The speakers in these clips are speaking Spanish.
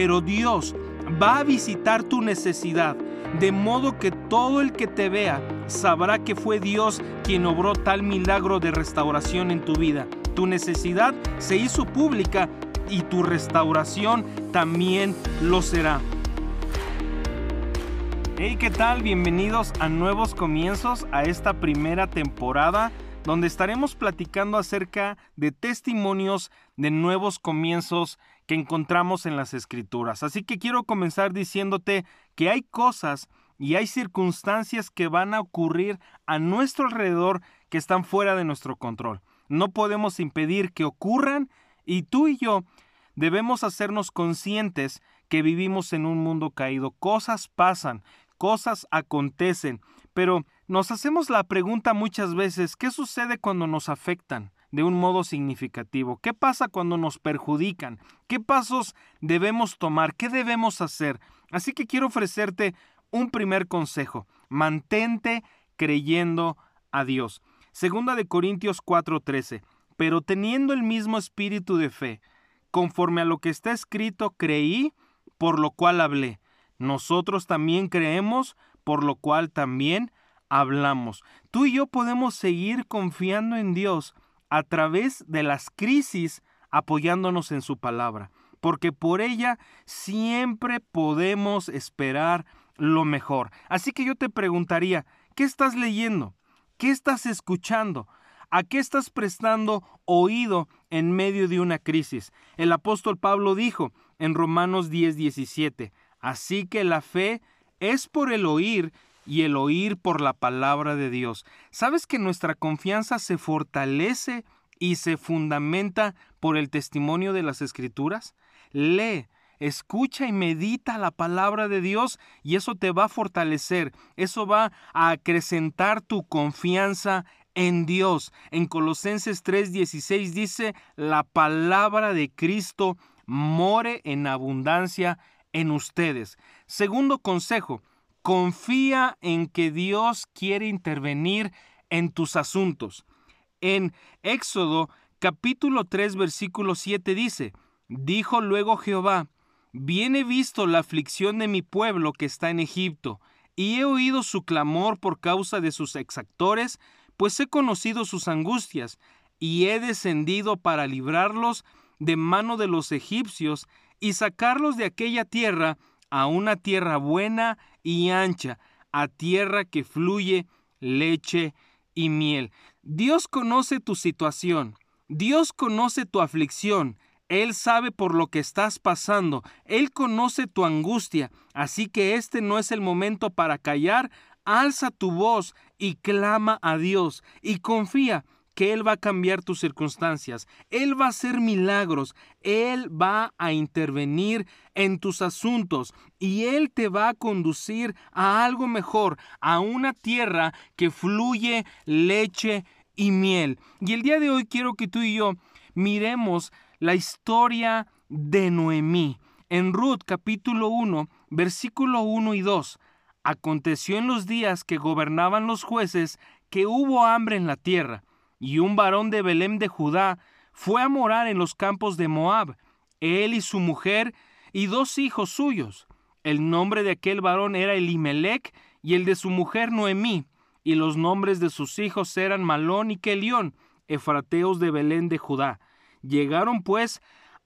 pero Dios va a visitar tu necesidad, de modo que todo el que te vea sabrá que fue Dios quien obró tal milagro de restauración en tu vida. Tu necesidad se hizo pública y tu restauración también lo será. Hey, ¿qué tal? Bienvenidos a nuevos comienzos a esta primera temporada donde estaremos platicando acerca de testimonios de nuevos comienzos que encontramos en las escrituras. Así que quiero comenzar diciéndote que hay cosas y hay circunstancias que van a ocurrir a nuestro alrededor que están fuera de nuestro control. No podemos impedir que ocurran y tú y yo debemos hacernos conscientes que vivimos en un mundo caído. Cosas pasan, cosas acontecen, pero nos hacemos la pregunta muchas veces, ¿qué sucede cuando nos afectan? De un modo significativo? ¿Qué pasa cuando nos perjudican? ¿Qué pasos debemos tomar? ¿Qué debemos hacer? Así que quiero ofrecerte un primer consejo. Mantente creyendo a Dios. Segunda de Corintios 4:13. Pero teniendo el mismo espíritu de fe, conforme a lo que está escrito, creí, por lo cual hablé. Nosotros también creemos, por lo cual también hablamos. Tú y yo podemos seguir confiando en Dios a través de las crisis apoyándonos en su palabra, porque por ella siempre podemos esperar lo mejor. Así que yo te preguntaría, ¿qué estás leyendo? ¿Qué estás escuchando? ¿A qué estás prestando oído en medio de una crisis? El apóstol Pablo dijo en Romanos 10:17, así que la fe es por el oír y el oír por la palabra de Dios. ¿Sabes que nuestra confianza se fortalece y se fundamenta por el testimonio de las escrituras? Lee, escucha y medita la palabra de Dios y eso te va a fortalecer, eso va a acrecentar tu confianza en Dios. En Colosenses 3:16 dice, la palabra de Cristo more en abundancia en ustedes. Segundo consejo, confía en que Dios quiere intervenir en tus asuntos. En Éxodo capítulo 3 versículo 7 dice, dijo luego Jehová, bien he visto la aflicción de mi pueblo que está en Egipto, y he oído su clamor por causa de sus exactores, pues he conocido sus angustias, y he descendido para librarlos de mano de los egipcios y sacarlos de aquella tierra a una tierra buena y ancha, a tierra que fluye leche y miel. Dios conoce tu situación, Dios conoce tu aflicción, Él sabe por lo que estás pasando, Él conoce tu angustia, así que este no es el momento para callar, alza tu voz y clama a Dios y confía que Él va a cambiar tus circunstancias, Él va a hacer milagros, Él va a intervenir en tus asuntos y Él te va a conducir a algo mejor, a una tierra que fluye leche y miel. Y el día de hoy quiero que tú y yo miremos la historia de Noemí. En Ruth capítulo 1, versículo 1 y 2. Aconteció en los días que gobernaban los jueces que hubo hambre en la tierra y un varón de Belén de Judá fue a morar en los campos de Moab, él y su mujer y dos hijos suyos. El nombre de aquel varón era Elimelech y el de su mujer Noemí, y los nombres de sus hijos eran Malón y Kelión, efrateos de Belén de Judá. Llegaron pues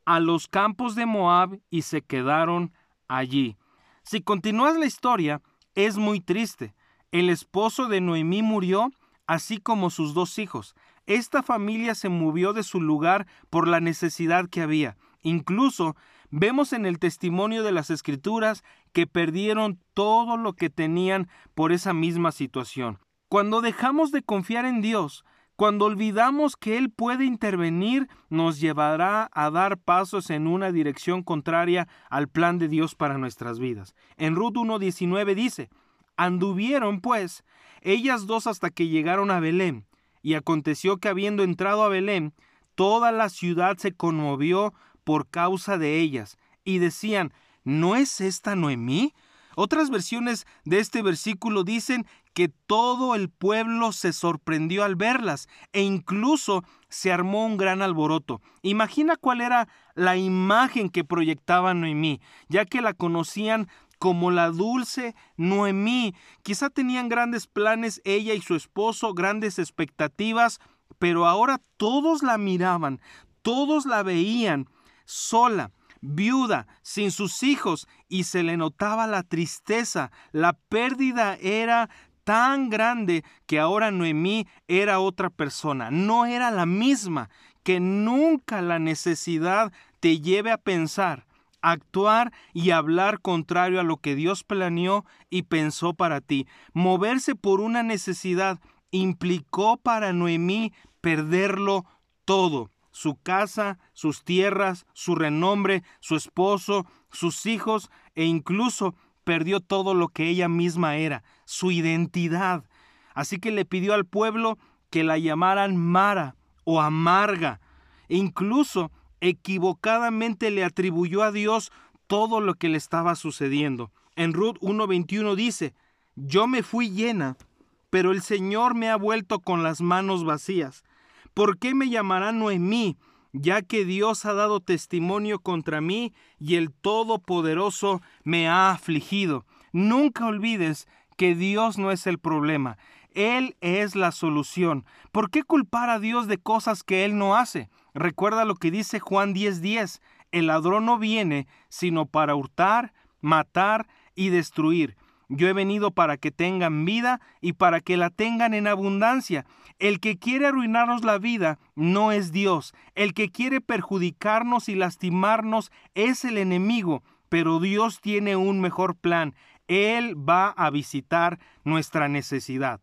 a los campos de Moab y se quedaron allí. Si continúas la historia, es muy triste. El esposo de Noemí murió así como sus dos hijos. Esta familia se movió de su lugar por la necesidad que había. Incluso vemos en el testimonio de las escrituras que perdieron todo lo que tenían por esa misma situación. Cuando dejamos de confiar en Dios, cuando olvidamos que Él puede intervenir, nos llevará a dar pasos en una dirección contraria al plan de Dios para nuestras vidas. En Ruth 1.19 dice, Anduvieron, pues, ellas dos hasta que llegaron a Belén. Y aconteció que habiendo entrado a Belén, toda la ciudad se conmovió por causa de ellas, y decían, ¿no es esta Noemí? Otras versiones de este versículo dicen que todo el pueblo se sorprendió al verlas e incluso se armó un gran alboroto. Imagina cuál era la imagen que proyectaba Noemí, ya que la conocían como la dulce Noemí. Quizá tenían grandes planes ella y su esposo, grandes expectativas, pero ahora todos la miraban, todos la veían sola, viuda, sin sus hijos, y se le notaba la tristeza. La pérdida era tan grande que ahora Noemí era otra persona, no era la misma, que nunca la necesidad te lleve a pensar, actuar y hablar contrario a lo que Dios planeó y pensó para ti. Moverse por una necesidad implicó para Noemí perderlo todo su casa, sus tierras, su renombre, su esposo, sus hijos e incluso perdió todo lo que ella misma era, su identidad. Así que le pidió al pueblo que la llamaran Mara o Amarga. E incluso equivocadamente le atribuyó a Dios todo lo que le estaba sucediendo. En Ruth 1.21 dice, yo me fui llena, pero el Señor me ha vuelto con las manos vacías. ¿Por qué me llamará Noemí? ya que Dios ha dado testimonio contra mí y el Todopoderoso me ha afligido. Nunca olvides que Dios no es el problema, Él es la solución. ¿Por qué culpar a Dios de cosas que Él no hace? Recuerda lo que dice Juan 10:10, el ladrón no viene sino para hurtar, matar y destruir. Yo he venido para que tengan vida y para que la tengan en abundancia. El que quiere arruinarnos la vida no es Dios. El que quiere perjudicarnos y lastimarnos es el enemigo. Pero Dios tiene un mejor plan. Él va a visitar nuestra necesidad.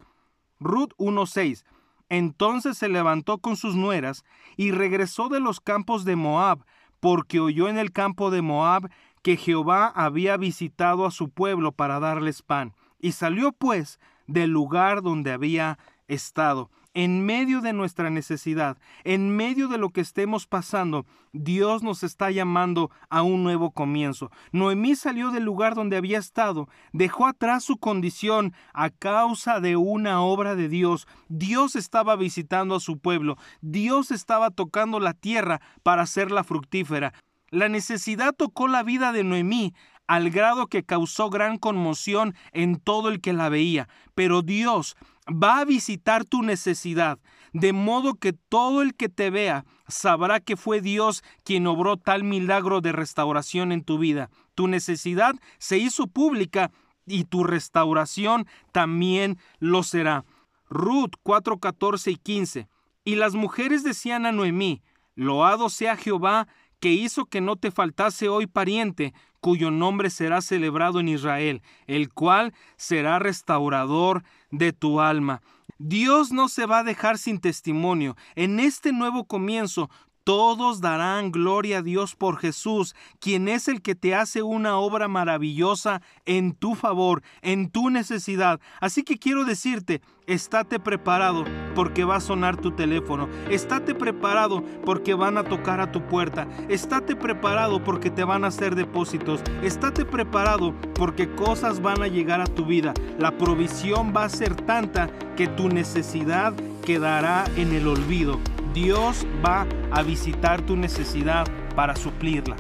Ruth 1.6 Entonces se levantó con sus nueras y regresó de los campos de Moab, porque oyó en el campo de Moab que Jehová había visitado a su pueblo para darles pan. Y salió pues del lugar donde había estado. En medio de nuestra necesidad, en medio de lo que estemos pasando, Dios nos está llamando a un nuevo comienzo. Noemí salió del lugar donde había estado, dejó atrás su condición a causa de una obra de Dios. Dios estaba visitando a su pueblo, Dios estaba tocando la tierra para hacerla fructífera. La necesidad tocó la vida de Noemí al grado que causó gran conmoción en todo el que la veía. Pero Dios va a visitar tu necesidad, de modo que todo el que te vea sabrá que fue Dios quien obró tal milagro de restauración en tu vida. Tu necesidad se hizo pública y tu restauración también lo será. Ruth 4, 14 y 15. Y las mujeres decían a Noemí, Loado sea Jehová que hizo que no te faltase hoy pariente, cuyo nombre será celebrado en Israel, el cual será restaurador de tu alma. Dios no se va a dejar sin testimonio. En este nuevo comienzo, todos darán gloria a Dios por Jesús, quien es el que te hace una obra maravillosa en tu favor, en tu necesidad. Así que quiero decirte, estate preparado porque va a sonar tu teléfono. Estate preparado porque van a tocar a tu puerta. Estate preparado porque te van a hacer depósitos. Estate preparado porque cosas van a llegar a tu vida. La provisión va a ser tanta que tu necesidad quedará en el olvido. Dios va a visitar tu necesidad para suplirla.